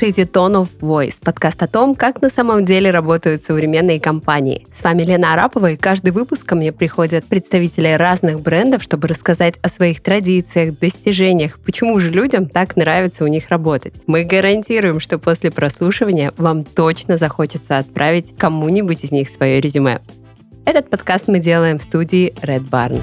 слушаете Tone of Voice, подкаст о том, как на самом деле работают современные компании. С вами Лена Арапова, и каждый выпуск ко мне приходят представители разных брендов, чтобы рассказать о своих традициях, достижениях, почему же людям так нравится у них работать. Мы гарантируем, что после прослушивания вам точно захочется отправить кому-нибудь из них свое резюме. Этот подкаст мы делаем в студии Red Barn.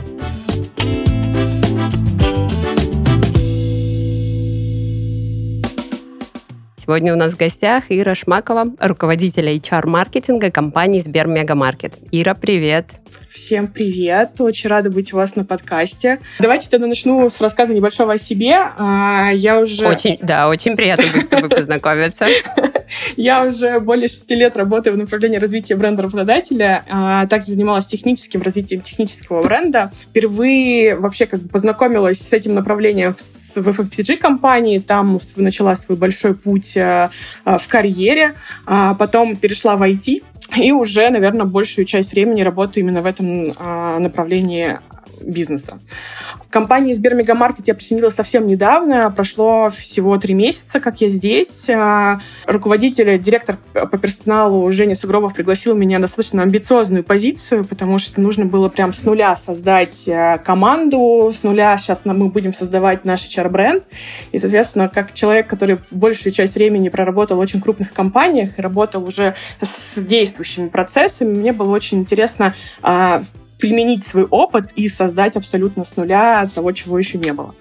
Сегодня у нас в гостях Ира Шмакова, руководитель HR-маркетинга компании Сбермегамаркет. Ира, привет! Всем привет! Очень рада быть у вас на подкасте. Давайте тогда начну с рассказа небольшого о себе. А, я уже... Очень, да, очень приятно быть с тобой познакомиться. Я уже более шести лет работаю в направлении развития бренда работодателя, а также занималась техническим развитием технического бренда. Впервые вообще как бы познакомилась с этим направлением в FMCG-компании, там начала свой большой путь Э, в карьере, а потом перешла в IT, и уже, наверное, большую часть времени работаю именно в этом а, направлении бизнеса. В компании Сбермегамаркет я присоединилась совсем недавно, прошло всего три месяца, как я здесь. А, руководитель, директор по персоналу Женя Сугробов пригласил меня на достаточно амбициозную позицию, потому что нужно было прям с нуля создать а, команду, с нуля сейчас мы будем создавать наш HR-бренд. И, соответственно, как человек, который большую часть времени проработал в очень крупных компаниях работал уже с действующими процессами, мне было очень интересно а, применить свой опыт и создать абсолютно с нуля того, чего еще не было.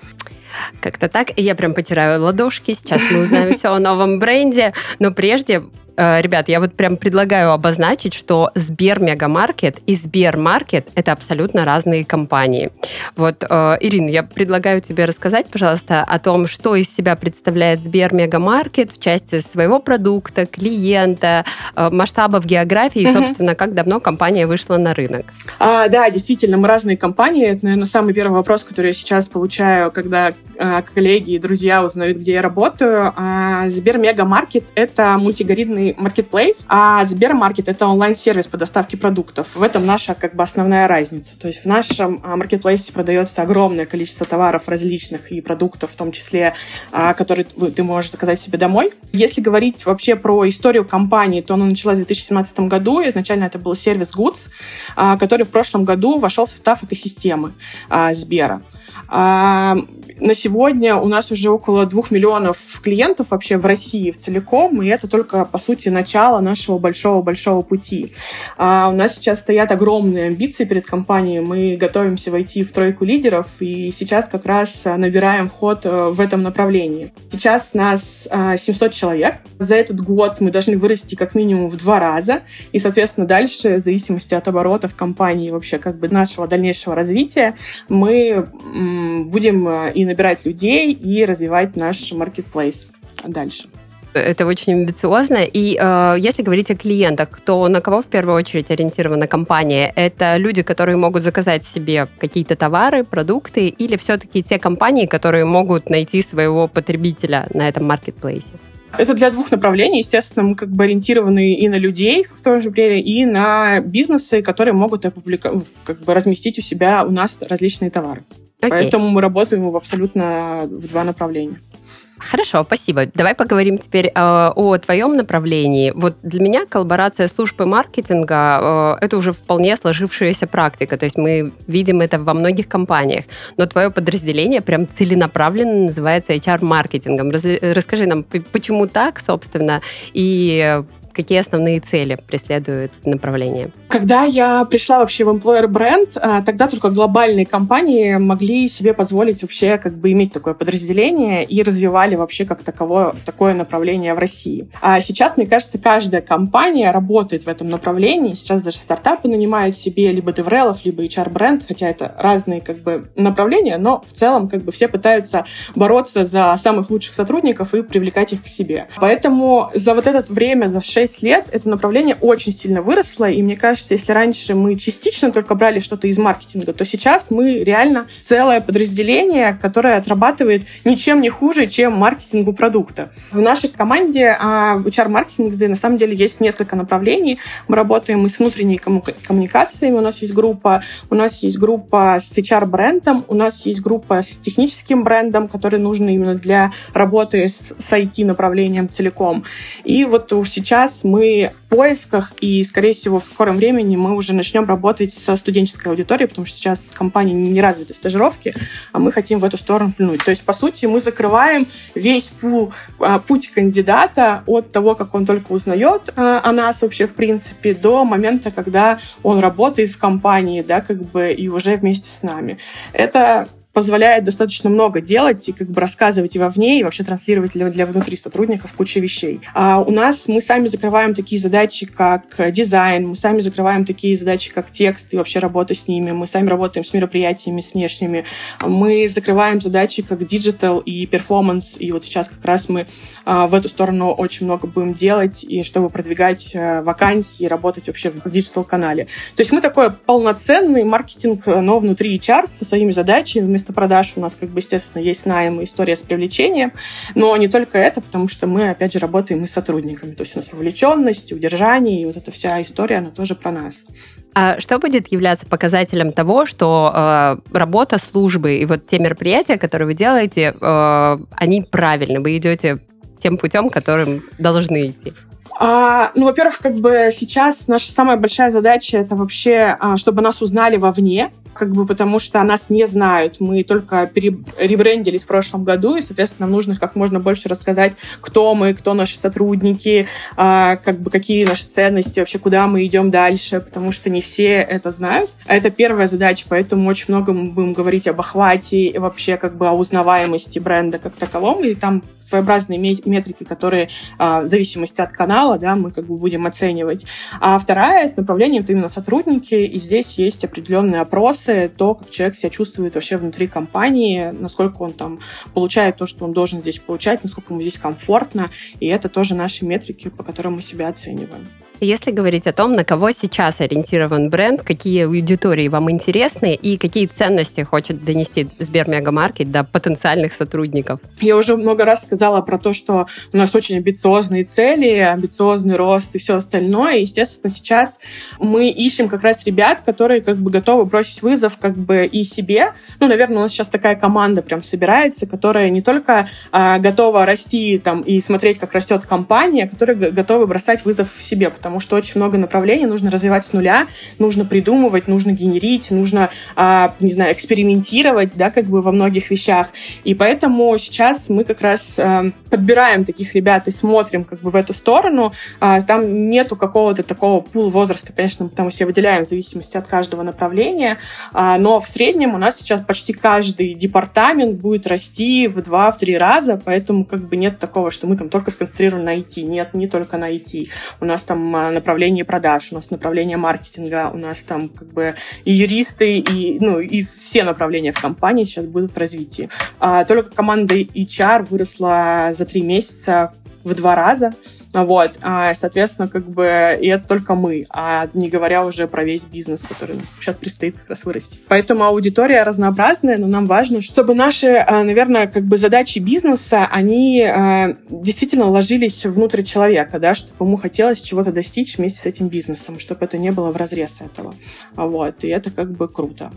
Как-то так. Я прям потираю ладошки. Сейчас мы узнаем все о новом бренде. Но прежде ребят, я вот прям предлагаю обозначить, что Сбер Мегамаркет и Сбермаркет – это абсолютно разные компании. Вот, э, Ирина, я предлагаю тебе рассказать, пожалуйста, о том, что из себя представляет Сбер Мегамаркет в части своего продукта, клиента, э, масштабов географии и, собственно, как давно компания вышла на рынок. А, да, действительно, мы разные компании. Это, наверное, самый первый вопрос, который я сейчас получаю, когда коллеги и друзья узнают, где я работаю. А, Сбер Мегамаркет – это мультигоридный маркетплейс, а Сбермаркет — это онлайн-сервис по доставке продуктов. В этом наша как бы основная разница. То есть в нашем а, маркетплейсе продается огромное количество товаров различных и продуктов, в том числе, а, которые ты можешь заказать себе домой. Если говорить вообще про историю компании, то она началась в 2017 году. Изначально это был сервис Goods, который в прошлом году вошел в состав экосистемы Сбера. На сегодня у нас уже около двух миллионов клиентов вообще в России в целиком, и это только, по сути, начало нашего большого-большого пути. А у нас сейчас стоят огромные амбиции перед компанией, мы готовимся войти в тройку лидеров, и сейчас как раз набираем ход э, в этом направлении. Сейчас нас 700 а, человек. За этот год мы должны вырасти как минимум в два раза, и, соответственно, дальше, в зависимости от оборотов компании, вообще как бы нашего дальнейшего развития, мы будем э, и набирать людей, и развивать наш маркетплейс дальше. Это очень амбициозно. И э, если говорить о клиентах, то на кого в первую очередь ориентирована компания? Это люди, которые могут заказать себе какие-то товары, продукты, или все-таки те компании, которые могут найти своего потребителя на этом маркетплейсе? Это для двух направлений. Естественно, мы как бы ориентированы и на людей в том же время, и на бизнесы, которые могут опублика... как бы разместить у себя у нас различные товары. Окей. Поэтому мы работаем в абсолютно в два направления. Хорошо, спасибо. Давай поговорим теперь э, о твоем направлении. Вот для меня коллаборация службы маркетинга э, это уже вполне сложившаяся практика. То есть мы видим это во многих компаниях. Но твое подразделение прям целенаправленно называется HR-маркетингом. Раз, расскажи нам, почему так, собственно, и какие основные цели преследует направление? Когда я пришла вообще в employer бренд, а, тогда только глобальные компании могли себе позволить вообще как бы иметь такое подразделение и развивали вообще как таковое, такое направление в России. А сейчас, мне кажется, каждая компания работает в этом направлении. Сейчас даже стартапы нанимают себе либо деврелов, либо HR-бренд, хотя это разные как бы направления, но в целом как бы все пытаются бороться за самых лучших сотрудников и привлекать их к себе. Поэтому за вот это время, за 6 6 лет это направление очень сильно выросло, и мне кажется, если раньше мы частично только брали что-то из маркетинга, то сейчас мы реально целое подразделение, которое отрабатывает ничем не хуже, чем маркетингу продукта. В нашей команде а, в HR-маркетинге на самом деле есть несколько направлений. Мы работаем и с внутренней коммуникациями, у нас есть группа, у нас есть группа с HR-брендом, у нас есть группа с техническим брендом, который нужен именно для работы с, с IT-направлением целиком. И вот сейчас мы в поисках, и, скорее всего, в скором времени мы уже начнем работать со студенческой аудиторией, потому что сейчас компании не развиты стажировки, а мы хотим в эту сторону плюнуть. То есть, по сути, мы закрываем весь пул, а, путь кандидата от того, как он только узнает а, о нас вообще, в принципе, до момента, когда он работает в компании, да, как бы, и уже вместе с нами. Это позволяет достаточно много делать и как бы рассказывать и вовне, и вообще транслировать для, для внутри сотрудников кучу вещей. А у нас мы сами закрываем такие задачи, как дизайн, мы сами закрываем такие задачи, как текст и вообще работа с ними, мы сами работаем с мероприятиями, с внешними, мы закрываем задачи, как digital и performance, и вот сейчас как раз мы а, в эту сторону очень много будем делать, и чтобы продвигать а, вакансии, работать вообще в digital-канале. То есть мы такой полноценный маркетинг, но внутри HR со своими задачами, вместо место продаж у нас, как бы, естественно, есть найм и история с привлечением, но не только это, потому что мы, опять же, работаем и с сотрудниками. То есть у нас вовлеченность, удержание, и вот эта вся история, она тоже про нас. А что будет являться показателем того, что э, работа службы и вот те мероприятия, которые вы делаете, э, они правильны, вы идете тем путем, которым должны идти? А, ну, во-первых, как бы сейчас наша самая большая задача это вообще, а, чтобы нас узнали вовне, как бы потому что нас не знают. Мы только ребрендились в прошлом году, и, соответственно, нам нужно как можно больше рассказать, кто мы, кто наши сотрудники, а, как бы какие наши ценности, вообще куда мы идем дальше, потому что не все это знают. Это первая задача, поэтому очень много мы будем говорить об охвате и вообще как бы о узнаваемости бренда как таковом, и там своеобразные метрики, которые а, в зависимости от канала, да, мы как бы будем оценивать. А вторая направление это именно сотрудники, и здесь есть определенный опрос, мотивация, то, как человек себя чувствует вообще внутри компании, насколько он там получает то, что он должен здесь получать, насколько ему здесь комфортно. И это тоже наши метрики, по которым мы себя оцениваем. Если говорить о том, на кого сейчас ориентирован бренд, какие аудитории вам интересны и какие ценности хочет донести Сбермегамаркет до потенциальных сотрудников? Я уже много раз сказала про то, что у нас очень амбициозные цели, амбициозный рост и все остальное. И, естественно, сейчас мы ищем как раз ребят, которые как бы готовы бросить вызов как бы и себе. Ну, наверное, у нас сейчас такая команда прям собирается, которая не только а, готова расти там и смотреть, как растет компания, а которая готова бросать вызов себе, потому что очень много направлений нужно развивать с нуля, нужно придумывать, нужно генерить, нужно, а, не знаю, экспериментировать, да, как бы во многих вещах. И поэтому сейчас мы как раз а, подбираем таких ребят и смотрим как бы в эту сторону. А, там нету какого-то такого пул возраста, конечно, потому что выделяем в зависимости от каждого направления, а, но в среднем у нас сейчас почти каждый департамент будет расти в два-три раза, поэтому как бы нет такого, что мы там только сконцентрированы на IT. Нет, не только на IT. У нас там направление продаж, у нас направление маркетинга, у нас там как бы и юристы, и, ну, и все направления в компании сейчас будут в развитии. А, только команда HR выросла за три месяца в два раза. Вот, а, соответственно, как бы, и это только мы, а не говоря уже про весь бизнес, который сейчас предстоит как раз вырасти. Поэтому аудитория разнообразная, но нам важно, чтобы наши, а, наверное, как бы задачи бизнеса, они а, действительно ложились внутрь человека, да, чтобы ему хотелось чего-то достичь вместе с этим бизнесом, чтобы это не было в разрез этого. Вот, и это как бы круто.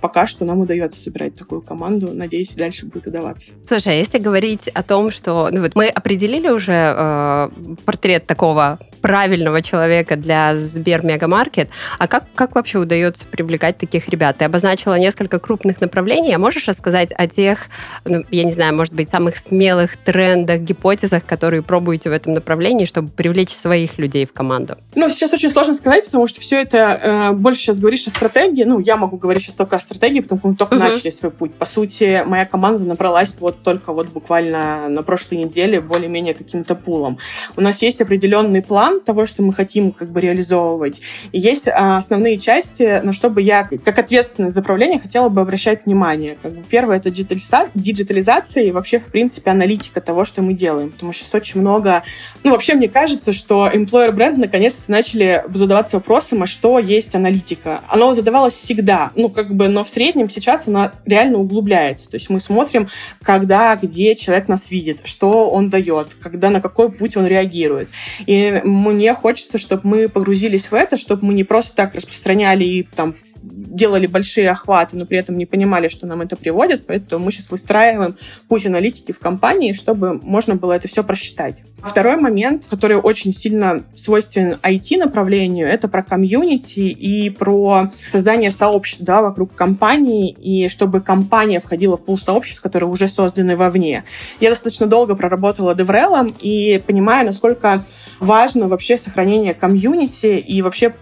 Пока что нам удается собирать такую команду, надеюсь, дальше будет удаваться. Слушай, а если говорить о том, что ну, вот мы определили уже э, портрет такого правильного человека для Сбер Мегамаркет. А как, как вообще удается привлекать таких ребят? Ты обозначила несколько крупных направлений. А можешь рассказать о тех, ну, я не знаю, может быть, самых смелых трендах, гипотезах, которые пробуете в этом направлении, чтобы привлечь своих людей в команду? Ну, сейчас очень сложно сказать, потому что все это э, больше сейчас говоришь о стратегии. Ну, я могу говорить сейчас только о стратегии, потому что мы только uh-huh. начали свой путь. По сути, моя команда набралась вот только вот буквально на прошлой неделе более-менее каким-то пулом. У нас есть определенный план, план того, что мы хотим как бы реализовывать. Есть а, основные части, на что бы я, как ответственный за управление, хотела бы обращать внимание. Как бы первое — это диджитализация и вообще, в принципе, аналитика того, что мы делаем. Потому что сейчас очень много... Ну, вообще, мне кажется, что employer бренд наконец-то начали задаваться вопросом, а что есть аналитика. Оно задавалось всегда, ну, как бы, но в среднем сейчас она реально углубляется. То есть мы смотрим, когда, где человек нас видит, что он дает, когда, на какой путь он реагирует. И мне хочется, чтобы мы погрузились в это, чтобы мы не просто так распространяли и там делали большие охваты, но при этом не понимали, что нам это приводит, поэтому мы сейчас выстраиваем путь аналитики в компании, чтобы можно было это все просчитать. Второй момент, который очень сильно свойственен IT-направлению, это про комьюнити и про создание сообществ да, вокруг компании, и чтобы компания входила в пул сообществ, которые уже созданы вовне. Я достаточно долго проработала деврелом и понимаю, насколько важно вообще сохранение комьюнити и вообще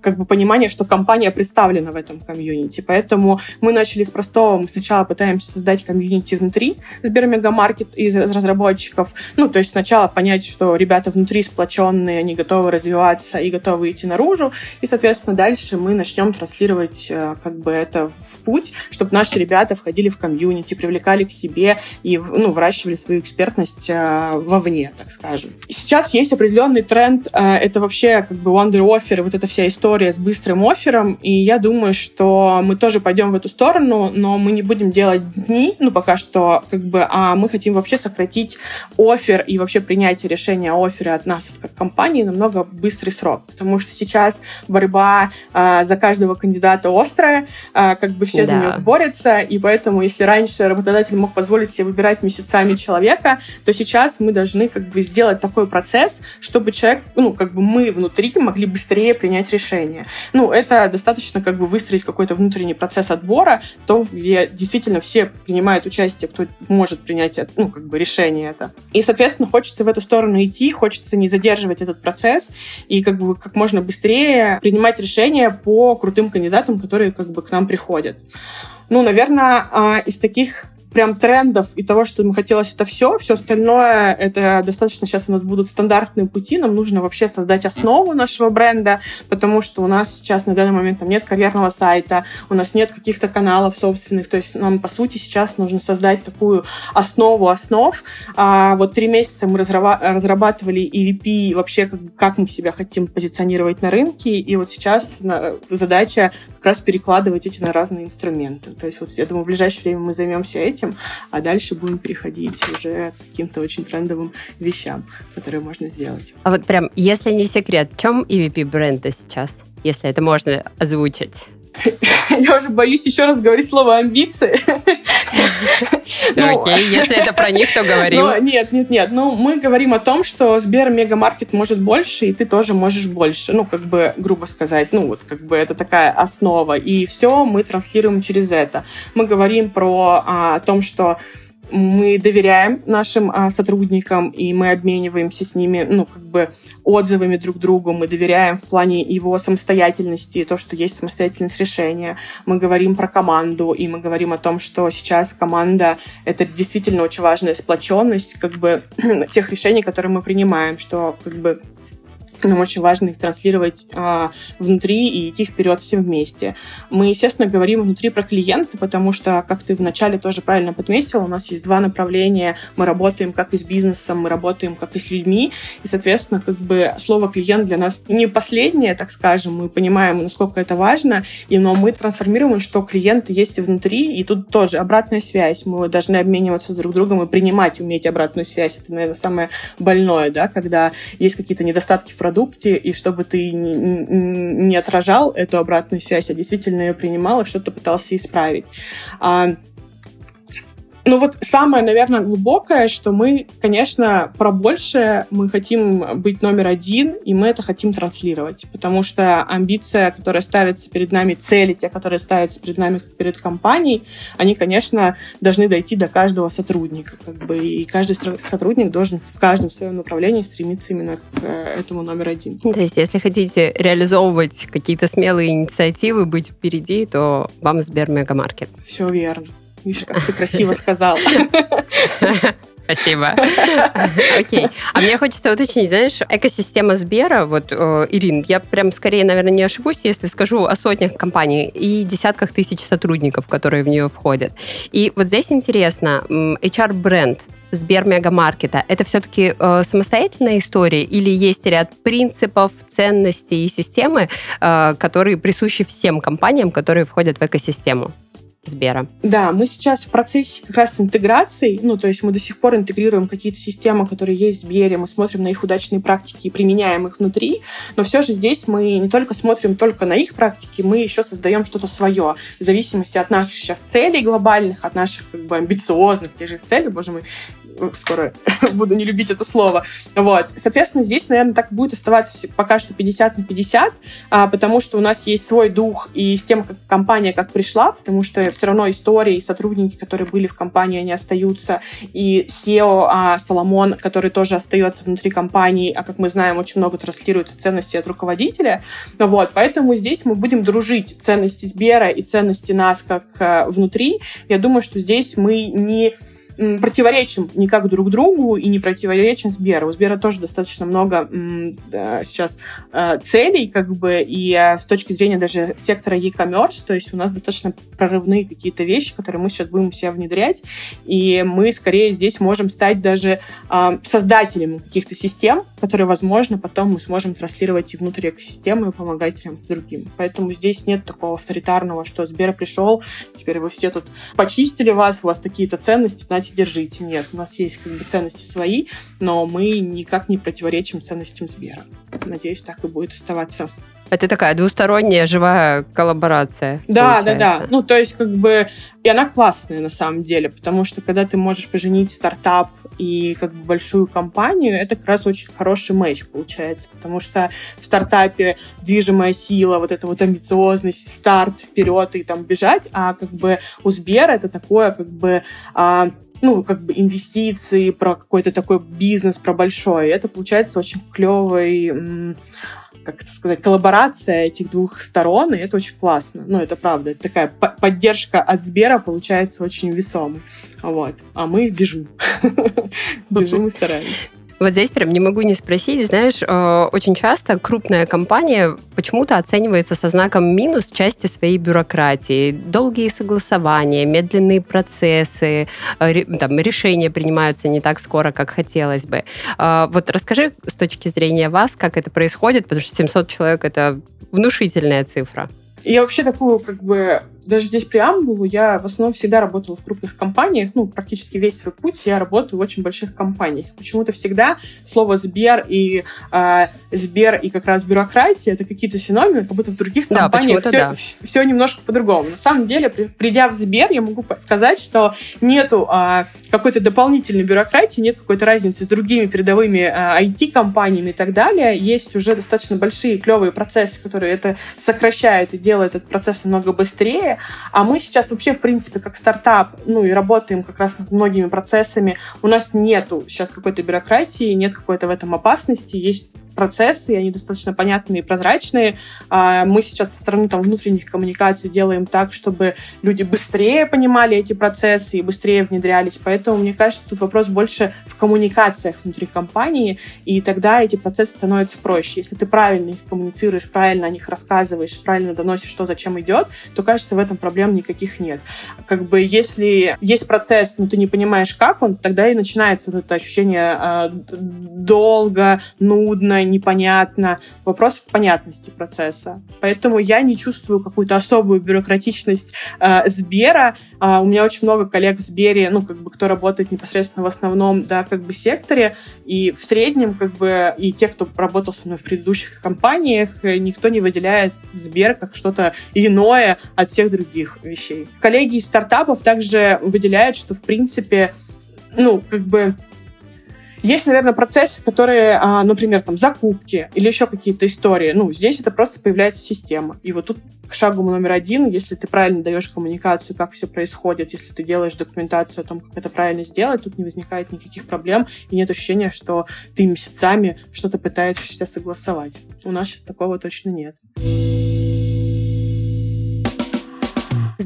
как бы понимание, что компания представлена в этом комьюнити. Поэтому мы начали с простого. Мы сначала пытаемся создать комьюнити внутри Сбермегамаркет из разработчиков. Ну, то есть сначала понять, что ребята внутри сплоченные, они готовы развиваться и готовы идти наружу. И, соответственно, дальше мы начнем транслировать э, как бы это в путь, чтобы наши ребята входили в комьюнити, привлекали к себе и ну, выращивали свою экспертность э, вовне, так скажем. Сейчас есть определенный тренд. Э, это вообще как бы wonder offer, вот эта вся история история с быстрым оффером, и я думаю, что мы тоже пойдем в эту сторону, но мы не будем делать дни, ну, пока что, как бы, а мы хотим вообще сократить офер и вообще принятие решения о оффере от нас, как компании, намного быстрый срок, потому что сейчас борьба э, за каждого кандидата острая, э, как бы все да. за нее борются, и поэтому, если раньше работодатель мог позволить себе выбирать месяцами человека, то сейчас мы должны как бы сделать такой процесс, чтобы человек, ну, как бы мы внутри могли быстрее принять решение решение. Ну, это достаточно как бы выстроить какой-то внутренний процесс отбора, то, где действительно все принимают участие, кто может принять ну, как бы решение это. И, соответственно, хочется в эту сторону идти, хочется не задерживать этот процесс и как бы как можно быстрее принимать решения по крутым кандидатам, которые как бы к нам приходят. Ну, наверное, а, из таких прям трендов и того, что ему хотелось это все. Все остальное, это достаточно сейчас у нас будут стандартные пути. Нам нужно вообще создать основу нашего бренда, потому что у нас сейчас на данный момент там нет карьерного сайта, у нас нет каких-то каналов собственных. То есть нам, по сути, сейчас нужно создать такую основу основ. А вот три месяца мы разрабатывали EVP, вообще как мы себя хотим позиционировать на рынке, и вот сейчас задача как раз перекладывать эти на разные инструменты. То есть вот я думаю, в ближайшее время мы займемся этим, этим, а дальше будем переходить уже к каким-то очень трендовым вещам, которые можно сделать. А вот прям, если не секрет, в чем EVP бренда сейчас, если это можно озвучить? Я уже боюсь еще раз говорить слово амбиции. Ну, окей, если это про них, то говорим. Нет, нет, нет. Ну, мы говорим о том, что Сбер Мегамаркет может больше, и ты тоже можешь больше. Ну, как бы, грубо сказать, ну, вот, как бы это такая основа. И все мы транслируем через это. Мы говорим про а, о том, что мы доверяем нашим а, сотрудникам, и мы обмениваемся с ними, ну, как бы отзывами друг другу, мы доверяем в плане его самостоятельности, то, что есть самостоятельность решения. Мы говорим про команду, и мы говорим о том, что сейчас команда — это действительно очень важная сплоченность, как бы, тех решений, которые мы принимаем, что, как бы, нам очень важно их транслировать а, внутри и идти вперед всем вместе. Мы, естественно, говорим внутри про клиента, потому что, как ты вначале тоже правильно подметила, у нас есть два направления. Мы работаем как и с бизнесом, мы работаем как и с людьми. И, соответственно, как бы слово клиент для нас не последнее, так скажем. Мы понимаем, насколько это важно, и, но мы трансформируем, что клиенты есть и внутри, и тут тоже обратная связь. Мы должны обмениваться друг другом и принимать, уметь обратную связь. Это, наверное, самое больное, да, когда есть какие-то недостатки в продукте, продукте, и чтобы ты не отражал эту обратную связь, а действительно ее принимал и что-то пытался исправить. А, ну вот самое, наверное, глубокое, что мы, конечно, про большее, мы хотим быть номер один, и мы это хотим транслировать, потому что амбиция, которая ставится перед нами, цели, те, которые ставятся перед нами, как перед компанией, они, конечно, должны дойти до каждого сотрудника, как бы, и каждый сотрудник должен в каждом своем направлении стремиться именно к э, этому номер один. То есть, если хотите реализовывать какие-то смелые инициативы, быть впереди, то вам Сбер Мегамаркет. Все верно. Видишь, как ты красиво сказал. Спасибо. Окей. А мне хочется уточнить, знаешь, экосистема Сбера, вот, э, Ирин, я прям скорее, наверное, не ошибусь, если скажу о сотнях компаний и десятках тысяч сотрудников, которые в нее входят. И вот здесь интересно, HR-бренд, Сбер Мегамаркета, это все-таки э, самостоятельная история или есть ряд принципов, ценностей и системы, э, которые присущи всем компаниям, которые входят в экосистему? Сбера. Да, мы сейчас в процессе как раз интеграции, ну, то есть мы до сих пор интегрируем какие-то системы, которые есть в Сбере, мы смотрим на их удачные практики и применяем их внутри, но все же здесь мы не только смотрим только на их практики, мы еще создаем что-то свое, в зависимости от наших целей глобальных, от наших как бы амбициозных тех же целей, боже мой, скоро буду не любить это слово. Вот. Соответственно, здесь, наверное, так будет оставаться пока что 50 на 50, а, потому что у нас есть свой дух и с тем, как компания как пришла, потому что все равно истории и сотрудники, которые были в компании, они остаются, и SEO а, Соломон, который тоже остается внутри компании, а как мы знаем, очень много транслируется ценности от руководителя. Вот. Поэтому здесь мы будем дружить ценности Сбера и ценности нас как а, внутри. Я думаю, что здесь мы не противоречим никак друг другу и не противоречим Сберу. У Сбера тоже достаточно много да, сейчас э, целей, как бы, и э, с точки зрения даже сектора e-commerce, то есть у нас достаточно прорывные какие-то вещи, которые мы сейчас будем себя внедрять, и мы скорее здесь можем стать даже э, создателями каких-то систем, которые, возможно, потом мы сможем транслировать и внутрь экосистемы и помогать тем другим. Поэтому здесь нет такого авторитарного, что Сбер пришел, теперь вы все тут почистили вас, у вас такие-то ценности, знаете, берите, держите. Нет, у нас есть как бы ценности свои, но мы никак не противоречим ценностям Сбера. Надеюсь, так и будет оставаться. Это такая двусторонняя живая коллаборация. Да, получается. да, да. Ну, то есть, как бы, и она классная на самом деле, потому что когда ты можешь поженить стартап и как бы большую компанию, это как раз очень хороший матч получается, потому что в стартапе движимая сила, вот эта вот амбициозность, старт вперед и там бежать, а как бы у Сбера это такое как бы а, ну, как бы инвестиции, про какой-то такой бизнес, про большой. Это получается очень клевый как это сказать, коллаборация этих двух сторон, и это очень классно. Ну, это правда. Это такая поддержка от Сбера получается очень весомой. Вот. А мы бежим. Бежим и стараемся. Вот здесь прям не могу не спросить, знаешь, э, очень часто крупная компания почему-то оценивается со знаком минус части своей бюрократии. Долгие согласования, медленные процессы, э, там, решения принимаются не так скоро, как хотелось бы. Э, вот расскажи с точки зрения вас, как это происходит, потому что 700 человек — это внушительная цифра. Я вообще такую, как бы, даже здесь преамбулу, я в основном всегда работала в крупных компаниях, ну, практически весь свой путь я работаю в очень больших компаниях. Почему-то всегда слово «Сбер» и э, «Сбер» и как раз «бюрократия» — это какие-то синонимы, как будто в других да, компаниях все, да. все немножко по-другому. На самом деле, при, придя в «Сбер», я могу сказать, что нету э, какой-то дополнительной бюрократии, нет какой-то разницы с другими передовыми э, IT-компаниями и так далее. Есть уже достаточно большие клевые процессы, которые это сокращают и делают этот процесс намного быстрее, далее. А мы сейчас вообще, в принципе, как стартап, ну и работаем как раз над многими процессами. У нас нету сейчас какой-то бюрократии, нет какой-то в этом опасности, есть процессы, и они достаточно понятные и прозрачные. А, мы сейчас со стороны там, внутренних коммуникаций делаем так, чтобы люди быстрее понимали эти процессы и быстрее внедрялись. Поэтому, мне кажется, тут вопрос больше в коммуникациях внутри компании, и тогда эти процессы становятся проще. Если ты правильно их коммуницируешь, правильно о них рассказываешь, правильно доносишь, что зачем идет, то, кажется, в этом проблем никаких нет. Как бы если есть процесс, но ты не понимаешь, как он, тогда и начинается это ощущение э, долго, нудно, непонятно. Вопрос в понятности процесса. Поэтому я не чувствую какую-то особую бюрократичность э, Сбера. Э, у меня очень много коллег в Сбере, ну, как бы, кто работает непосредственно в основном, да, как бы секторе, и в среднем, как бы, и те, кто работал со мной в предыдущих компаниях, э, никто не выделяет Сбер как что-то иное от всех других вещей. Коллеги из стартапов также выделяют, что, в принципе, ну, как бы есть, наверное, процессы, которые, а, например, там, закупки или еще какие-то истории. Ну, здесь это просто появляется система. И вот тут к шагу номер один, если ты правильно даешь коммуникацию, как все происходит, если ты делаешь документацию о том, как это правильно сделать, тут не возникает никаких проблем, и нет ощущения, что ты месяцами что-то пытаешься согласовать. У нас сейчас такого точно нет.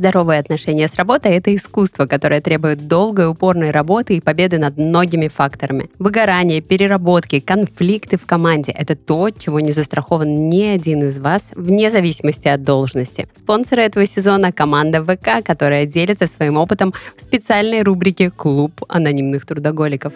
Здоровые отношения с работой – это искусство, которое требует долгой, упорной работы и победы над многими факторами. Выгорание, переработки, конфликты в команде – это то, чего не застрахован ни один из вас, вне зависимости от должности. Спонсоры этого сезона – команда ВК, которая делится своим опытом в специальной рубрике «Клуб анонимных трудоголиков».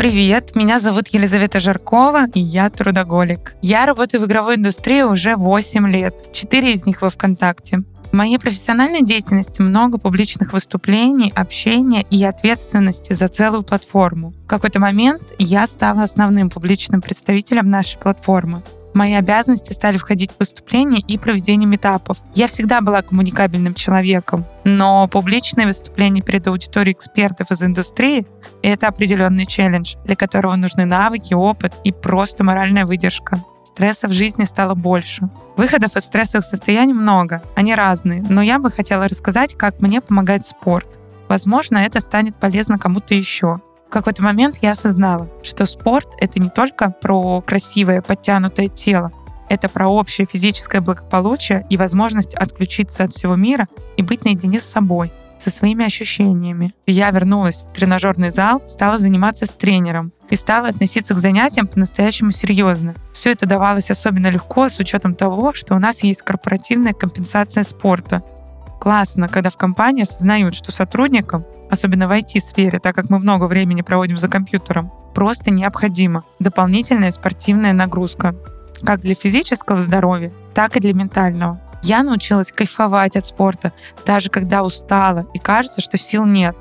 Привет, меня зовут Елизавета Жаркова, и я трудоголик. Я работаю в игровой индустрии уже 8 лет, 4 из них во ВКонтакте. В моей профессиональной деятельности много публичных выступлений, общения и ответственности за целую платформу. В какой-то момент я стала основным публичным представителем нашей платформы мои обязанности стали входить в выступления и проведение метапов. Я всегда была коммуникабельным человеком, но публичные выступления перед аудиторией экспертов из индустрии — это определенный челлендж, для которого нужны навыки, опыт и просто моральная выдержка. Стресса в жизни стало больше. Выходов из стрессовых состояний много, они разные, но я бы хотела рассказать, как мне помогает спорт. Возможно, это станет полезно кому-то еще. В какой-то момент я осознала, что спорт — это не только про красивое, подтянутое тело, это про общее физическое благополучие и возможность отключиться от всего мира и быть наедине с собой, со своими ощущениями. Я вернулась в тренажерный зал, стала заниматься с тренером и стала относиться к занятиям по-настоящему серьезно. Все это давалось особенно легко с учетом того, что у нас есть корпоративная компенсация спорта. Классно, когда в компании осознают, что сотрудникам особенно в IT-сфере, так как мы много времени проводим за компьютером, просто необходима дополнительная спортивная нагрузка, как для физического здоровья, так и для ментального. Я научилась кайфовать от спорта, даже когда устала и кажется, что сил нет.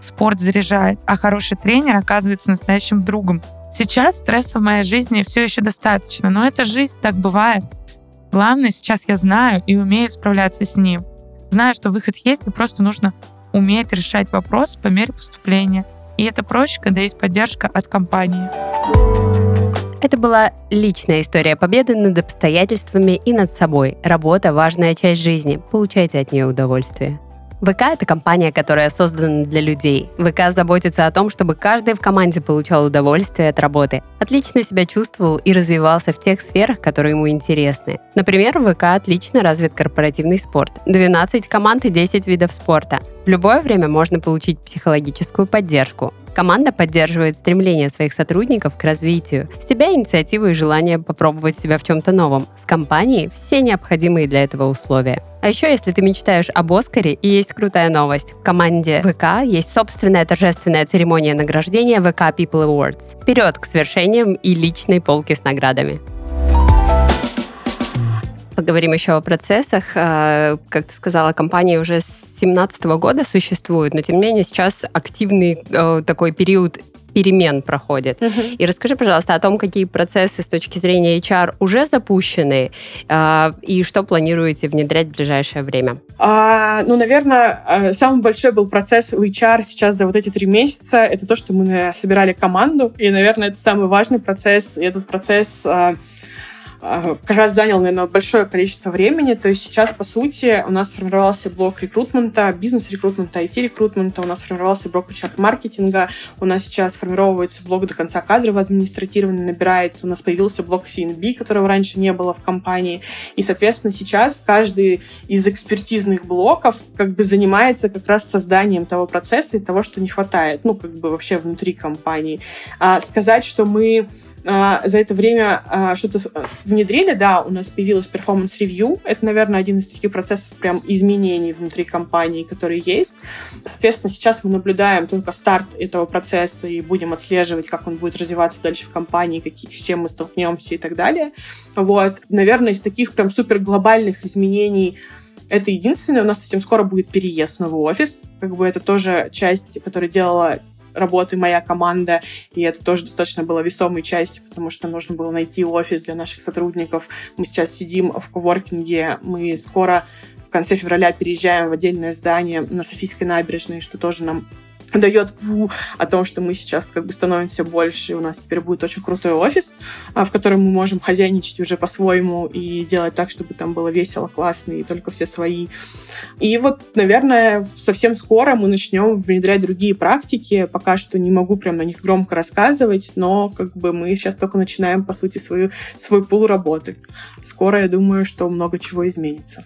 Спорт заряжает, а хороший тренер оказывается настоящим другом. Сейчас стресса в моей жизни все еще достаточно, но это жизнь, так бывает. Главное, сейчас я знаю и умею справляться с ним. Знаю, что выход есть, и просто нужно уметь решать вопрос по мере поступления. И это проще, когда есть поддержка от компании. Это была личная история победы над обстоятельствами и над собой. Работа – важная часть жизни. Получайте от нее удовольствие. ВК — это компания, которая создана для людей. ВК заботится о том, чтобы каждый в команде получал удовольствие от работы, отлично себя чувствовал и развивался в тех сферах, которые ему интересны. Например, ВК отлично развит корпоративный спорт. 12 команд и 10 видов спорта. В любое время можно получить психологическую поддержку. Команда поддерживает стремление своих сотрудников к развитию, с тебя инициативу и желание попробовать себя в чем-то новом. С компанией все необходимые для этого условия. А еще, если ты мечтаешь об Оскаре, и есть крутая новость. В команде ВК есть собственная торжественная церемония награждения ВК People Awards. Вперед к свершениям и личной полке с наградами. Поговорим еще о процессах. А, как ты сказала, компания уже 2017 года существует, но тем не менее сейчас активный э, такой период перемен проходит. Uh-huh. И расскажи, пожалуйста, о том, какие процессы с точки зрения HR уже запущены э, и что планируете внедрять в ближайшее время? А, ну, наверное, э, самый большой был процесс у HR сейчас за вот эти три месяца. Это то, что мы собирали команду. И, наверное, это самый важный процесс. И этот процесс э, как раз занял, наверное, большое количество времени. То есть сейчас, по сути, у нас сформировался блок рекрутмента, бизнес-рекрутмента, IT-рекрутмента, у нас сформировался блок HR-маркетинга, у нас сейчас формировывается блок до конца кадрового администрирования, набирается, у нас появился блок C&B, которого раньше не было в компании. И, соответственно, сейчас каждый из экспертизных блоков как бы занимается как раз созданием того процесса и того, что не хватает, ну, как бы вообще внутри компании. А сказать, что мы за это время а, что-то внедрили, да, у нас появилась performance review. Это, наверное, один из таких процессов прям изменений внутри компании, которые есть. Соответственно, сейчас мы наблюдаем только старт этого процесса и будем отслеживать, как он будет развиваться дальше в компании, какие, с чем мы столкнемся и так далее. Вот. Наверное, из таких прям супер глобальных изменений это единственное. У нас совсем скоро будет переезд в новый офис. Как бы это тоже часть, которая делала работы моя команда, и это тоже достаточно было весомой частью, потому что нужно было найти офис для наших сотрудников. Мы сейчас сидим в коворкинге, мы скоро в конце февраля переезжаем в отдельное здание на Софийской набережной, что тоже нам дает пу о том, что мы сейчас как бы становимся больше, и у нас теперь будет очень крутой офис, а, в котором мы можем хозяйничать уже по-своему и делать так, чтобы там было весело, классно, и только все свои. И вот, наверное, совсем скоро мы начнем внедрять другие практики. Пока что не могу прям на них громко рассказывать, но как бы мы сейчас только начинаем, по сути, свою, свой пул работы. Скоро, я думаю, что много чего изменится.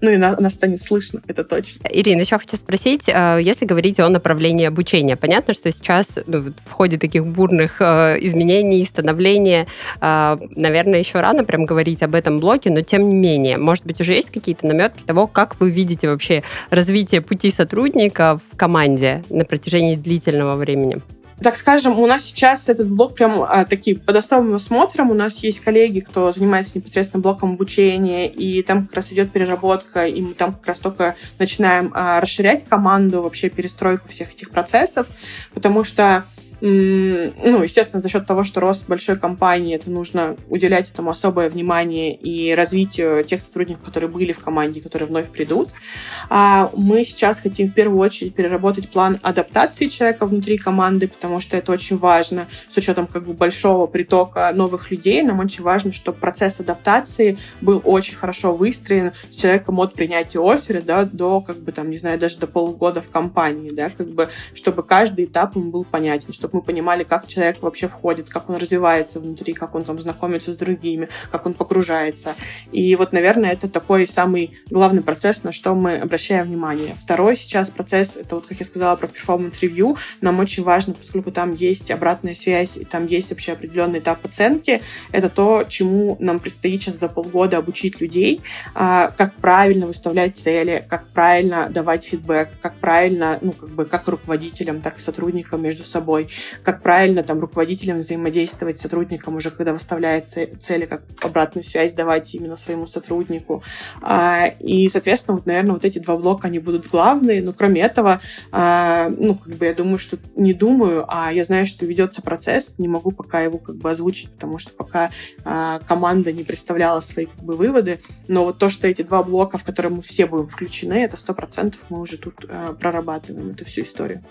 Ну и на, нас станет слышно, это точно. Ирина, еще хочу спросить, э, если говорить о направлении обучения, понятно, что сейчас ну, в ходе таких бурных э, изменений, становления, э, наверное, еще рано прям говорить об этом блоке, но тем не менее, может быть, уже есть какие-то наметки того, как вы видите вообще развитие пути сотрудника в команде на протяжении длительного времени? Так скажем, у нас сейчас этот блок прям а, такие под особым осмотром. У нас есть коллеги, кто занимается непосредственно блоком обучения, и там как раз идет переработка, и мы там как раз только начинаем а, расширять команду, вообще перестройку всех этих процессов, потому что ну, естественно, за счет того, что рост большой компании, это нужно уделять этому особое внимание и развитию тех сотрудников, которые были в команде, которые вновь придут. А мы сейчас хотим в первую очередь переработать план адаптации человека внутри команды, потому что это очень важно. С учетом как бы большого притока новых людей, нам очень важно, чтобы процесс адаптации был очень хорошо выстроен с человеком от принятия оффера да, до, как бы, там, не знаю, даже до полугода в компании, да, как бы, чтобы каждый этап ему был понятен, чтобы чтобы мы понимали, как человек вообще входит, как он развивается внутри, как он там знакомится с другими, как он погружается. И вот, наверное, это такой самый главный процесс, на что мы обращаем внимание. Второй сейчас процесс, это вот, как я сказала, про performance review. Нам очень важно, поскольку там есть обратная связь, и там есть вообще определенный этап оценки, это то, чему нам предстоит сейчас за полгода обучить людей, а, как правильно выставлять цели, как правильно давать фидбэк, как правильно, ну, как бы, как руководителям, так и сотрудникам между собой как правильно там руководителям взаимодействовать с сотрудником уже, когда выставляется цели, как обратную связь давать именно своему сотруднику. А, и, соответственно, вот, наверное, вот эти два блока, они будут главные, но кроме этого, а, ну, как бы я думаю, что не думаю, а я знаю, что ведется процесс, не могу пока его как бы озвучить, потому что пока а, команда не представляла свои как бы выводы, но вот то, что эти два блока, в которые мы все будем включены, это сто процентов мы уже тут прорабатываем эту всю историю.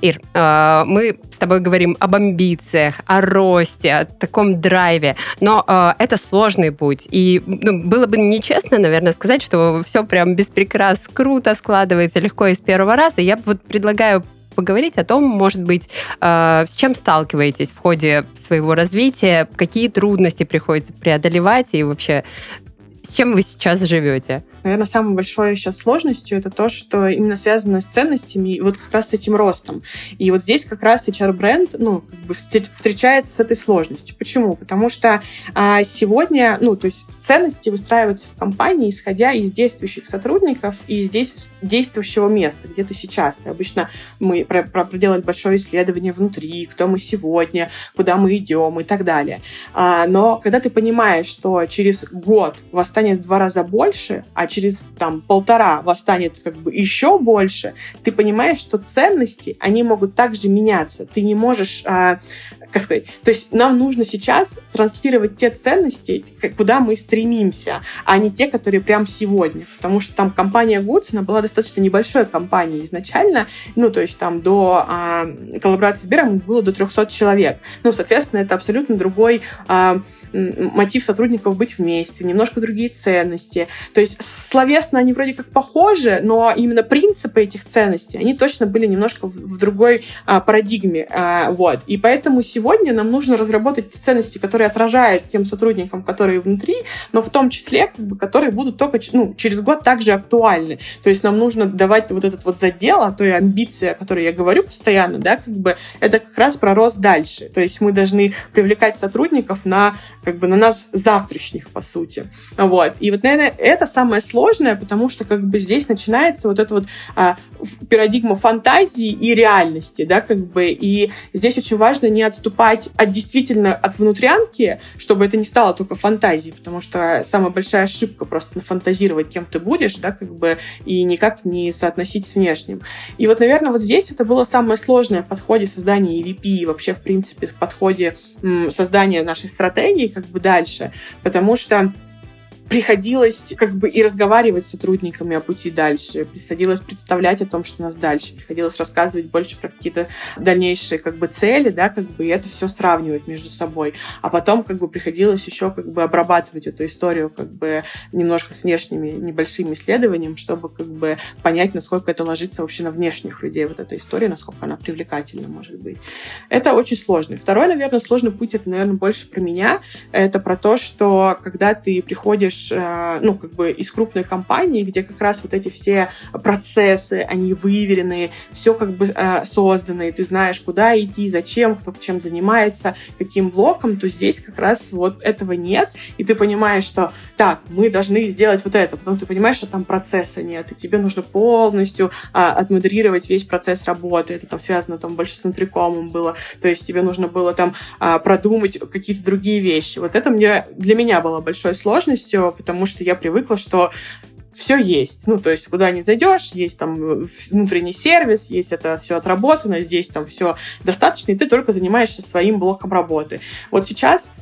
Ир, мы с тобой говорим об амбициях, о росте, о таком драйве, но э, это сложный путь. И ну, было бы нечестно, наверное, сказать, что все прям без прикрас круто складывается легко из первого раза. Я вот предлагаю поговорить о том, может быть, э, с чем сталкиваетесь в ходе своего развития, какие трудности приходится преодолевать и вообще с чем вы сейчас живете? Наверное, самой большой сейчас сложностью это то, что именно связано с ценностями и вот как раз с этим ростом. И вот здесь как раз HR-бренд ну, как бы встречается с этой сложностью. Почему? Потому что а, сегодня, ну, то есть ценности выстраиваются в компании, исходя из действующих сотрудников и из действующего места, где ты сейчас. Ты обычно мы про проделали большое исследование внутри, кто мы сегодня, куда мы идем и так далее. А, но когда ты понимаешь, что через год вас станет в два раза больше, а через там полтора вас станет как бы еще больше, ты понимаешь, что ценности, они могут также меняться. Ты не можешь а, как сказать, то есть нам нужно сейчас транслировать те ценности, куда мы стремимся, а не те, которые прям сегодня. Потому что там компания Goods, она была достаточно небольшой компанией изначально, ну, то есть там до а, коллаборации с Сбером было до 300 человек. Ну, соответственно, это абсолютно другой а, мотив сотрудников быть вместе, немножко другие ценности. То есть словесно они вроде как похожи, но именно принципы этих ценностей, они точно были немножко в, в другой а, парадигме. А, вот. И поэтому сегодня сегодня нам нужно разработать те ценности, которые отражают тем сотрудникам, которые внутри, но в том числе, как бы, которые будут только ну, через год также актуальны. То есть нам нужно давать вот этот вот задел, а то и амбиция, о которой я говорю постоянно, да, как бы это как раз про рост дальше. То есть мы должны привлекать сотрудников на как бы на нас завтрашних, по сути. Вот. И вот, наверное, это самое сложное, потому что как бы здесь начинается вот эта вот а, парадигма фантазии и реальности, да, как бы, и здесь очень важно не отступать отступать от действительно от внутрянки, чтобы это не стало только фантазией, потому что самая большая ошибка просто нафантазировать, кем ты будешь, да, как бы, и никак не соотносить с внешним. И вот, наверное, вот здесь это было самое сложное в подходе создания EVP и вообще, в принципе, в подходе создания нашей стратегии как бы дальше, потому что приходилось как бы и разговаривать с сотрудниками о пути дальше, приходилось представлять о том, что у нас дальше, приходилось рассказывать больше про какие-то дальнейшие как бы цели, да, как бы и это все сравнивать между собой. А потом как бы приходилось еще как бы обрабатывать эту историю как бы немножко с внешними небольшими исследованиями, чтобы как бы понять, насколько это ложится вообще на внешних людей, вот эта история, насколько она привлекательна может быть. Это очень сложно. Второй, наверное, сложный путь, это, наверное, больше про меня. Это про то, что когда ты приходишь приходишь, э, ну, как бы из крупной компании, где как раз вот эти все процессы, они выверенные, все как бы э, создано, и ты знаешь, куда идти, зачем, кто чем занимается, каким блоком, то здесь как раз вот этого нет, и ты понимаешь, что так, мы должны сделать вот это, потом ты понимаешь, что там процесса нет, и тебе нужно полностью а, отмодерировать весь процесс работы, это там связано там больше с внутрикомом было, то есть тебе нужно было там а, продумать какие-то другие вещи. Вот это мне, для меня было большой сложностью, потому что я привыкла, что все есть. Ну, то есть, куда не зайдешь, есть там внутренний сервис, есть это все отработано, здесь там все достаточно, и ты только занимаешься своим блоком работы. Вот сейчас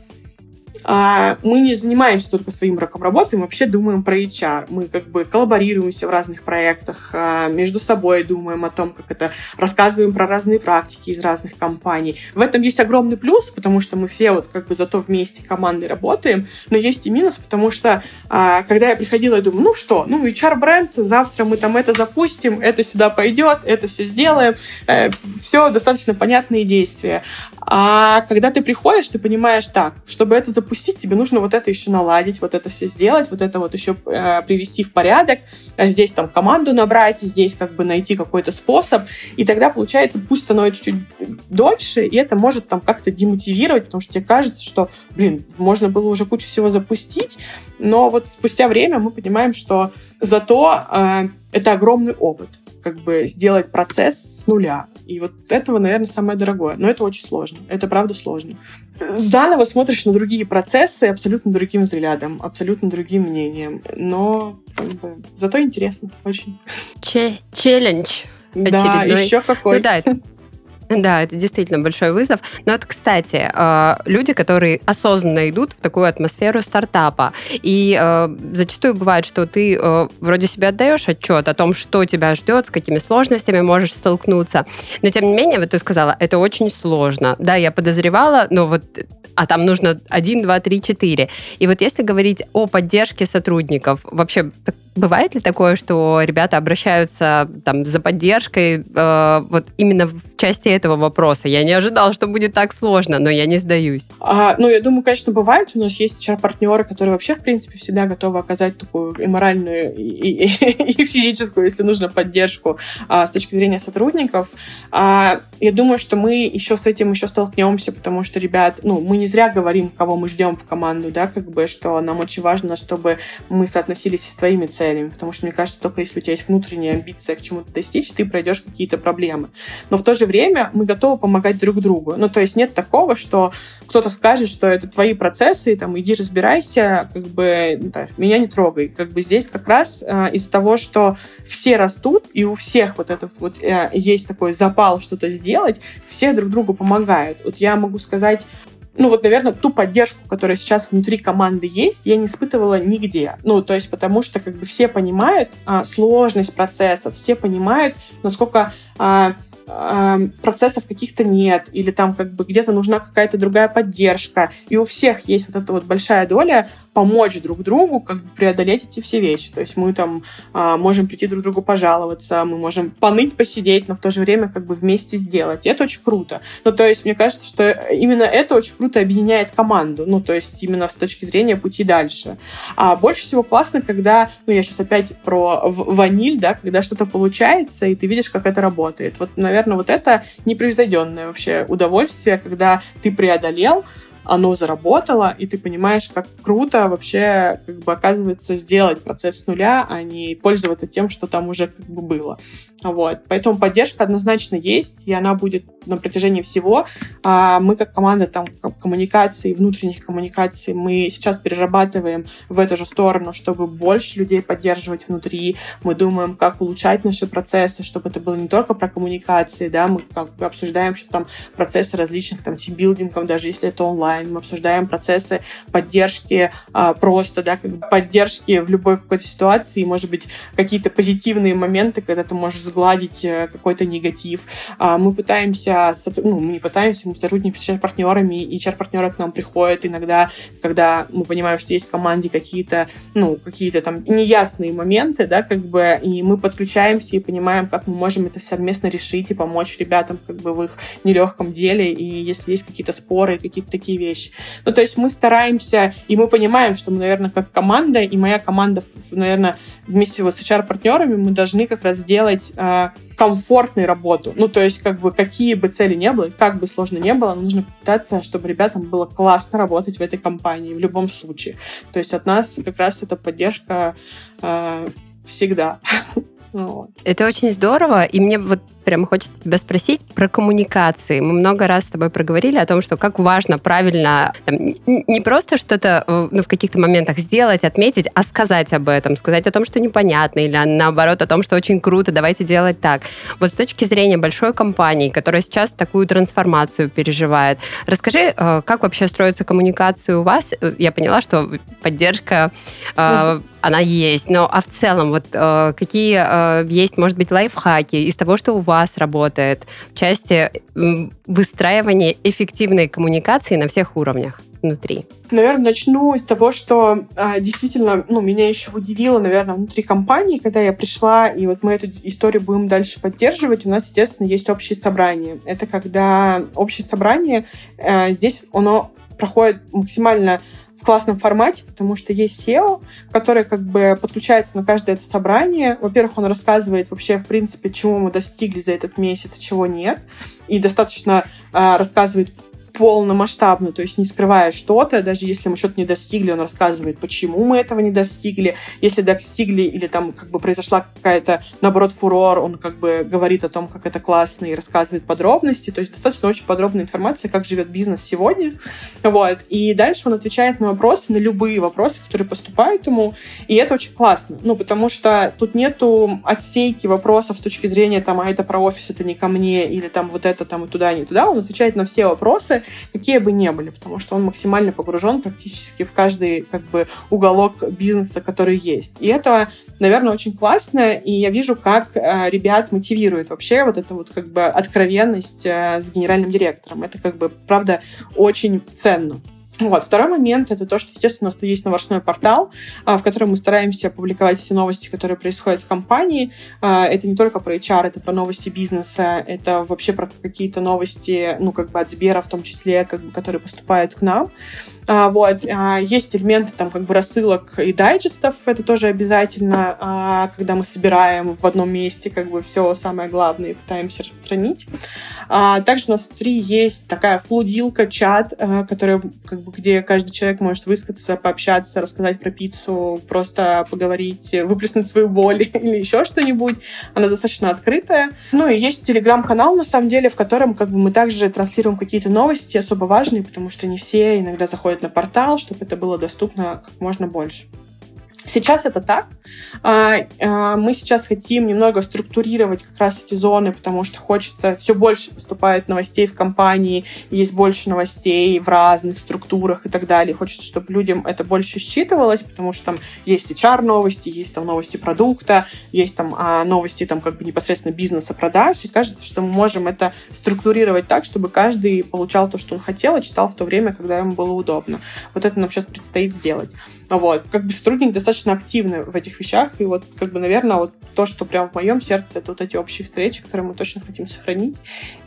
мы не занимаемся только своим раком работы, мы вообще думаем про HR. Мы как бы коллаборируемся в разных проектах, а, между собой думаем о том, как это, рассказываем про разные практики из разных компаний. В этом есть огромный плюс, потому что мы все вот как бы зато вместе командой работаем, но есть и минус, потому что а, когда я приходила, я думаю, ну что, ну HR-бренд, завтра мы там это запустим, это сюда пойдет, это все сделаем, э, все достаточно понятные действия. А когда ты приходишь, ты понимаешь так, чтобы это запустить, запустить, тебе нужно вот это еще наладить, вот это все сделать, вот это вот еще э, привести в порядок, а здесь там команду набрать, здесь как бы найти какой-то способ, и тогда получается, пусть становится чуть дольше, и это может там как-то демотивировать, потому что тебе кажется, что, блин, можно было уже кучу всего запустить, но вот спустя время мы понимаем, что зато э, это огромный опыт, как бы сделать процесс с нуля. И вот этого, наверное, самое дорогое. Но это очень сложно. Это правда сложно. Заново смотришь на другие процессы абсолютно другим взглядом, абсолютно другим мнением. Но как бы, зато интересно очень. Челлендж. Да, еще какой. Ну да, да, это действительно большой вызов. Но вот, кстати, э, люди, которые осознанно идут в такую атмосферу стартапа, и э, зачастую бывает, что ты э, вроде себе отдаешь отчет о том, что тебя ждет, с какими сложностями можешь столкнуться. Но, тем не менее, вот ты сказала, это очень сложно. Да, я подозревала, но вот а там нужно 1, 2, 3, 4. И вот если говорить о поддержке сотрудников, вообще бывает ли такое, что ребята обращаются там за поддержкой э, вот именно в части этого вопроса? Я не ожидала, что будет так сложно, но я не сдаюсь. А, ну, я думаю, конечно, бывает. У нас есть HR-партнеры, которые вообще, в принципе, всегда готовы оказать такую и моральную, и, и, и физическую, если нужно, поддержку а, с точки зрения сотрудников. А, я думаю, что мы еще с этим еще столкнемся, потому что, ребят, ну, мы не зря говорим, кого мы ждем в команду, да, как бы, что нам очень важно, чтобы мы соотносились с твоими целями, потому что, мне кажется, только если у тебя есть внутренняя амбиция к чему-то достичь, ты пройдешь какие-то проблемы. Но в то же время мы готовы помогать друг другу. Ну, то есть нет такого, что кто-то скажет, что это твои процессы, там, иди разбирайся, как бы, да, меня не трогай. Как бы здесь как раз э, из-за того, что все растут, и у всех вот этот вот э, есть такой запал что-то сделать, все друг другу помогают. Вот я могу сказать, ну вот, наверное, ту поддержку, которая сейчас внутри команды есть, я не испытывала нигде. Ну, то есть потому что как бы все понимают а, сложность процесса, все понимают, насколько а, процессов каких-то нет, или там как бы где-то нужна какая-то другая поддержка. И у всех есть вот эта вот большая доля помочь друг другу как бы преодолеть эти все вещи. То есть мы там а, можем прийти друг другу пожаловаться, мы можем поныть, посидеть, но в то же время как бы вместе сделать. И это очень круто. Ну, то есть мне кажется, что именно это очень круто объединяет команду. Ну, то есть именно с точки зрения пути дальше. А больше всего классно, когда, ну, я сейчас опять про ваниль, да, когда что-то получается, и ты видишь, как это работает. Вот, наверное, наверное, вот это непревзойденное вообще удовольствие, когда ты преодолел, оно заработало, и ты понимаешь, как круто вообще как бы оказывается сделать процесс с нуля, а не пользоваться тем, что там уже как бы было. Вот. Поэтому поддержка однозначно есть, и она будет на протяжении всего. А мы как команда там коммуникации, внутренних коммуникаций, мы сейчас перерабатываем в эту же сторону, чтобы больше людей поддерживать внутри. Мы думаем, как улучшать наши процессы, чтобы это было не только про коммуникации, да, мы как обсуждаем сейчас там процессы различных там тимбилдингов, даже если это онлайн, мы обсуждаем процессы поддержки а, просто, да, поддержки в любой какой-то ситуации, может быть, какие-то позитивные моменты, когда ты можешь сгладить э, какой-то негатив. А, мы пытаемся, ну, мы не пытаемся, мы сотрудничаем с HR-партнерами, и HR-партнеры к нам приходят иногда, когда мы понимаем, что есть в команде какие-то, ну, какие-то там неясные моменты, да, как бы, и мы подключаемся и понимаем, как мы можем это совместно решить и помочь ребятам как бы в их нелегком деле, и если есть какие-то споры, какие-то такие вещи. Ну, то есть мы стараемся, и мы понимаем, что мы, наверное, как команда, и моя команда, наверное, вместе вот с HR-партнерами мы должны как раз сделать э, комфортной работу. Ну, то есть, как бы, какие бы цели не было, как бы сложно не было, нужно пытаться, чтобы ребятам было классно работать в этой компании в любом случае. То есть от нас как раз эта поддержка э, всегда. Это очень здорово, и мне вот прямо хочется тебя спросить про коммуникации. Мы много раз с тобой проговорили о том, что как важно правильно там, не просто что-то э, ну, в каких-то моментах сделать, отметить, а сказать об этом, сказать о том, что непонятно, или наоборот о том, что очень круто, давайте делать так. Вот с точки зрения большой компании, которая сейчас такую трансформацию переживает, расскажи, э, как вообще строится коммуникация у вас? Э, я поняла, что поддержка она есть. Но а в целом, вот какие есть, может быть, лайфхаки из того, что у вас вас работает в части выстраивания эффективной коммуникации на всех уровнях внутри? Наверное, начну с того, что а, действительно, ну, меня еще удивило, наверное, внутри компании, когда я пришла, и вот мы эту историю будем дальше поддерживать, у нас, естественно, есть общее собрание. Это когда общее собрание, а, здесь оно проходит максимально в классном формате, потому что есть SEO, который как бы подключается на каждое это собрание. Во-первых, он рассказывает вообще, в принципе, чего мы достигли за этот месяц, чего нет. И достаточно э, рассказывает полномасштабно, то есть не скрывая что-то, даже если мы что-то не достигли, он рассказывает, почему мы этого не достигли. Если достигли или там как бы произошла какая-то, наоборот, фурор, он как бы говорит о том, как это классно и рассказывает подробности, то есть достаточно очень подробная информация, как живет бизнес сегодня. Вот. И дальше он отвечает на вопросы, на любые вопросы, которые поступают ему, и это очень классно, ну, потому что тут нету отсейки вопросов с точки зрения, там, а это про офис, это не ко мне, или там вот это, там, и туда, не туда, он отвечает на все вопросы, какие бы ни были, потому что он максимально погружен практически в каждый как бы уголок бизнеса, который есть. И это, наверное, очень классно, и я вижу, как э, ребят мотивирует вообще вот эта вот как бы откровенность э, с генеральным директором. Это как бы, правда, очень ценно. Вот. Второй момент — это то, что, естественно, у нас есть новостной портал, а, в котором мы стараемся публиковать все новости, которые происходят в компании. А, это не только про HR, это про новости бизнеса, это вообще про какие-то новости, ну, как бы от Сбера в том числе, как бы, которые поступают к нам. А, вот. А, есть элементы там как бы рассылок и дайджестов, это тоже обязательно, а, когда мы собираем в одном месте как бы все самое главное и пытаемся распространить. Также у нас внутри есть такая флудилка, чат, а, который, как бы, где каждый человек может высказаться, пообщаться, рассказать про пиццу, просто поговорить, выплеснуть свою боль или еще что-нибудь. Она достаточно открытая. Ну и есть телеграм-канал, на самом деле, в котором как бы мы также транслируем какие-то новости особо важные, потому что не все иногда заходят на портал, чтобы это было доступно как можно больше. Сейчас это так. А, а, мы сейчас хотим немного структурировать как раз эти зоны, потому что хочется, все больше поступает новостей в компании, есть больше новостей в разных структурах и так далее. Хочется, чтобы людям это больше считывалось, потому что там есть HR-новости, есть там новости продукта, есть там а, новости там как бы непосредственно бизнеса, продаж, и кажется, что мы можем это структурировать так, чтобы каждый получал то, что он хотел, и читал в то время, когда ему было удобно. Вот это нам сейчас предстоит сделать. Вот. Как бы сотрудник достаточно достаточно активны в этих вещах. И вот, как бы, наверное, вот то, что прям в моем сердце, это вот эти общие встречи, которые мы точно хотим сохранить.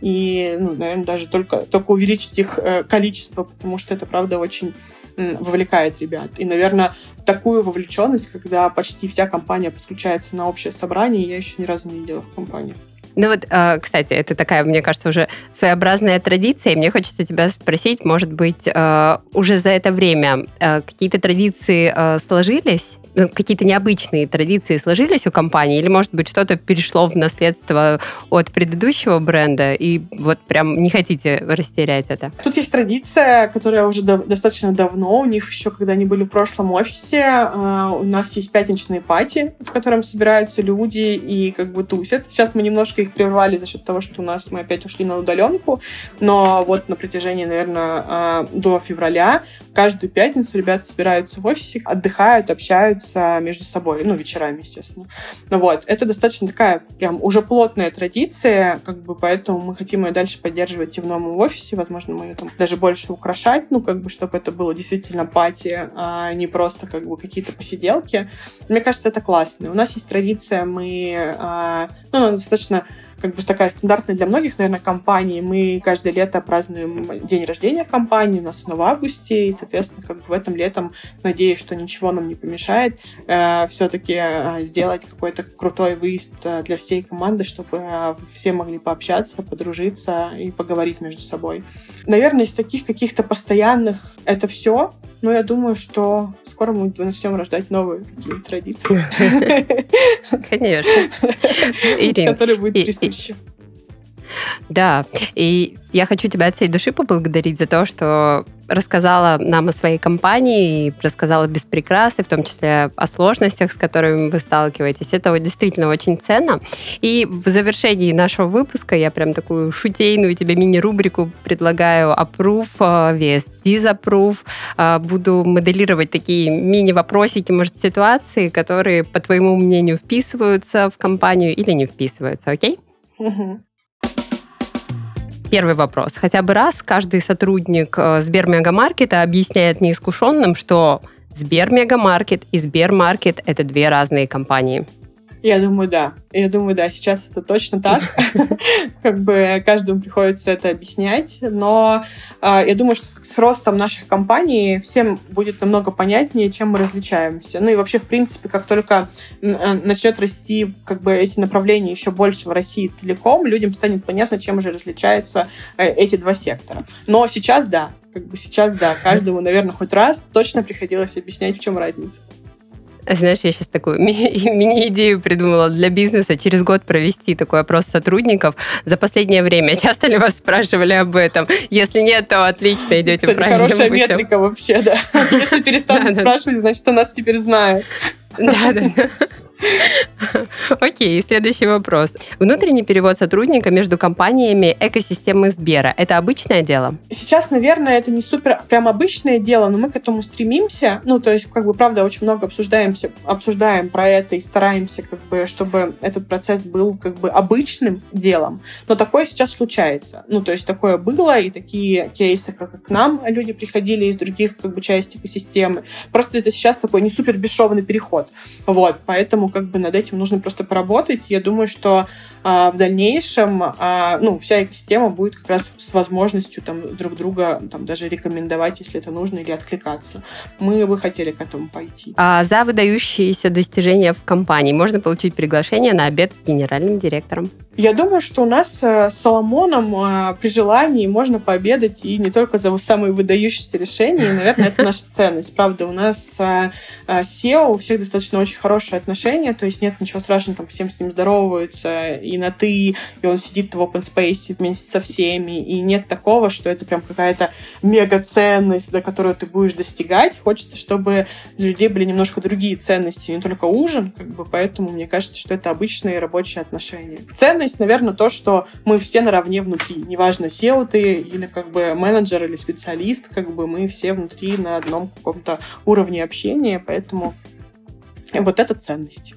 И, ну, наверное, даже только, только увеличить их э, количество, потому что это, правда, очень вовлекает ребят. И, наверное, такую вовлеченность, когда почти вся компания подключается на общее собрание, я еще ни разу не видела в компании. Ну вот, а, кстати, это такая, мне кажется, уже своеобразная традиция, и мне хочется тебя спросить, может быть, а, уже за это время а, какие-то традиции сложились? Ну, какие-то необычные традиции сложились у компании, или, может быть, что-то перешло в наследство от предыдущего бренда, и вот прям не хотите растерять это? Тут есть традиция, которая уже до- достаточно давно, у них еще, когда они были в прошлом офисе, э, у нас есть пятничные пати, в котором собираются люди и как бы тусят. Сейчас мы немножко их прервали за счет того, что у нас мы опять ушли на удаленку, но вот на протяжении, наверное, э, до февраля каждую пятницу ребята собираются в офисе, отдыхают, общаются, общаются между собой, ну, вечерами, естественно. Ну вот, это достаточно такая прям уже плотная традиция, как бы, поэтому мы хотим ее дальше поддерживать и в новом офисе, возможно, мы ее там даже больше украшать, ну, как бы, чтобы это было действительно пати, а не просто, как бы, какие-то посиделки. Мне кажется, это классно. У нас есть традиция, мы, а, ну, достаточно как бы такая стандартная для многих, наверное, компаний. Мы каждое лето празднуем день рождения компании, у нас он в августе, и, соответственно, как бы в этом летом надеюсь, что ничего нам не помешает э, все-таки э, сделать какой-то крутой выезд э, для всей команды, чтобы э, все могли пообщаться, подружиться и поговорить между собой. Наверное, из таких каких-то постоянных это все. Но я думаю, что скоро мы начнем рождать новые какие-то традиции. Конечно. Которые будут присущи. Да, и я хочу тебя от всей души поблагодарить за то, что рассказала нам о своей компании, рассказала без прикрас, и в том числе о сложностях, с которыми вы сталкиваетесь. Это вот действительно очень ценно. И в завершении нашего выпуска я прям такую шутейную тебе мини-рубрику предлагаю approve vs disapprove. А, буду моделировать такие мини-вопросики, может, ситуации, которые, по твоему мнению, вписываются в компанию или не вписываются, окей? Угу. Первый вопрос. Хотя бы раз каждый сотрудник э, Сбермегамаркета объясняет неискушенным, что Сбермегамаркет и Сбермаркет – это две разные компании. Я думаю, да. Я думаю, да, сейчас это точно так. Как бы каждому приходится это объяснять. Но а, я думаю, что с ростом наших компаний всем будет намного понятнее, чем мы различаемся. Ну и вообще, в принципе, как только э, начнет расти как бы эти направления еще больше в России целиком, людям станет понятно, чем уже различаются э, эти два сектора. Но сейчас да, как бы сейчас да, каждому, наверное, хоть раз точно приходилось объяснять, в чем разница. Знаешь, я сейчас такую мини-идею придумала для бизнеса. Через год провести такой опрос сотрудников. За последнее время часто ли вас спрашивали об этом? Если нет, то отлично, идете Кстати, правильным хорошая путем. метрика вообще, да. Если перестанут спрашивать, значит, у нас теперь знают. Да, да. Окей, следующий вопрос. Внутренний перевод сотрудника между компаниями экосистемы Сбера – это обычное дело? Сейчас, наверное, это не супер прям обычное дело, но мы к этому стремимся. Ну, то есть, как бы, правда, очень много обсуждаемся, обсуждаем про это и стараемся, как бы, чтобы этот процесс был, как бы, обычным делом. Но такое сейчас случается. Ну, то есть, такое было, и такие кейсы, как к нам люди приходили из других, как бы, частей экосистемы. Просто это сейчас такой не супер бесшовный переход. Вот, поэтому как бы над этим нужно просто поработать. Я думаю, что а, в дальнейшем а, ну, вся экосистема будет как раз с возможностью там, друг друга там, даже рекомендовать, если это нужно, или откликаться. Мы бы хотели к этому пойти. А за выдающиеся достижения в компании можно получить приглашение на обед с генеральным директором? Я думаю, что у нас э, с Соломоном э, при желании можно пообедать и не только за самые выдающиеся решения. И, наверное, это наша ценность. Правда, у нас э, с SEO у всех достаточно очень хорошие отношения, то есть нет ничего страшного, там всем с ним здороваются и на «ты», и он сидит в open space вместе со всеми, и нет такого, что это прям какая-то мега ценность, до которой ты будешь достигать. Хочется, чтобы для людей были немножко другие ценности, не только ужин, как бы, поэтому мне кажется, что это обычные рабочие отношения. Ценность, наверное, то, что мы все наравне внутри. Неважно, SEO ты или как бы менеджер или специалист, как бы мы все внутри на одном каком-то уровне общения, поэтому вот это ценность.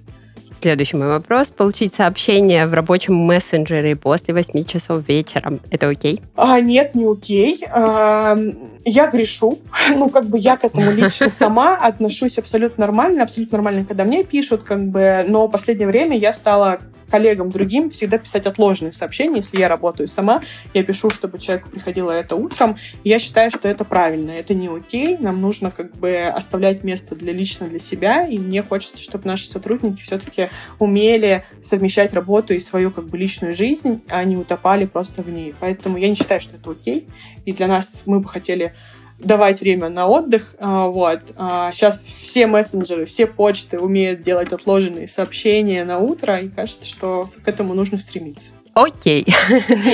Следующий мой вопрос. Получить сообщение в рабочем мессенджере после 8 часов вечера. Это окей? А, нет, не окей. А, я грешу. Ну, как бы я к этому лично сама отношусь абсолютно нормально. Абсолютно нормально, когда мне пишут, как бы. Но в последнее время я стала коллегам другим всегда писать отложенные сообщения. Если я работаю сама, я пишу, чтобы человеку приходило это утром. Я считаю, что это правильно. Это не окей. Нам нужно как бы оставлять место для лично для себя. И мне хочется, чтобы наши сотрудники все-таки умели совмещать работу и свою как бы личную жизнь, а не утопали просто в ней. Поэтому я не считаю, что это окей. И для нас мы бы хотели давать время на отдых. А, вот. Сейчас а, все мессенджеры, все почты умеют делать отложенные сообщения на утро, и кажется, что к этому нужно стремиться. Окей.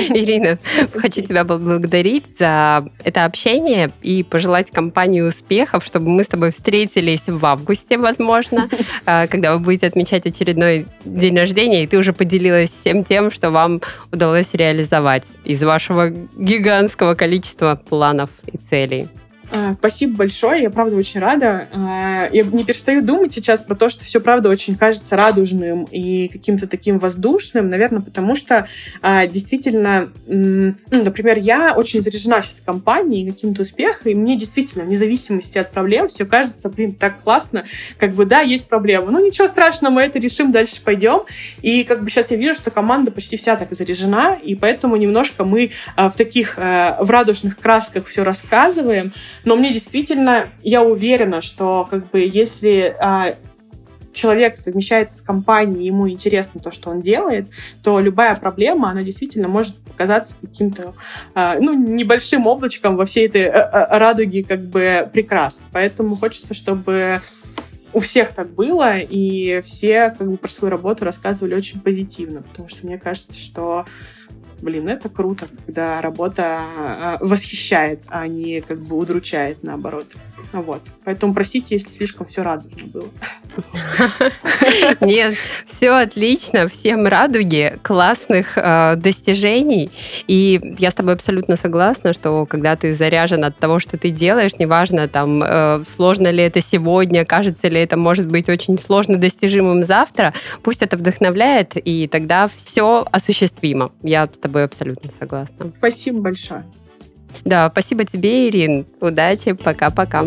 Ирина, хочу тебя поблагодарить за это общение и пожелать компании успехов, чтобы мы с тобой встретились в августе, возможно, а, когда вы будете отмечать очередной день рождения, и ты уже поделилась всем тем, что вам удалось реализовать из вашего гигантского количества планов и целей. А, спасибо большое, я правда очень рада. А, я не перестаю думать сейчас про то, что все правда очень кажется радужным и каким-то таким воздушным, наверное, потому что а, действительно, ну, например, я очень заряжена сейчас компанией каким-то успехом, и мне действительно, вне зависимости от проблем, все кажется, блин, так классно, как бы, да, есть проблема, ну, ничего страшного, мы это решим, дальше пойдем. И как бы сейчас я вижу, что команда почти вся так заряжена, и поэтому немножко мы в таких, в радужных красках все рассказываем, но мне действительно, я уверена, что как бы если а, человек совмещается с компанией, ему интересно то, что он делает, то любая проблема, она действительно может показаться каким-то а, ну, небольшим облачком во всей этой а, а, радуге как бы прекрас. Поэтому хочется, чтобы у всех так было, и все как бы про свою работу рассказывали очень позитивно, потому что мне кажется, что блин, это круто, когда работа а, восхищает, а не как бы удручает наоборот. Вот. Поэтому простите, если слишком все радужно было. Нет, все отлично, всем радуги, классных э, достижений. И я с тобой абсолютно согласна, что когда ты заряжен от того, что ты делаешь, неважно, там, э, сложно ли это сегодня, кажется ли это может быть очень сложно достижимым завтра, пусть это вдохновляет, и тогда все осуществимо. Я с тобой абсолютно согласна. Спасибо большое. Да, спасибо тебе, Ирин. Удачи, пока-пока.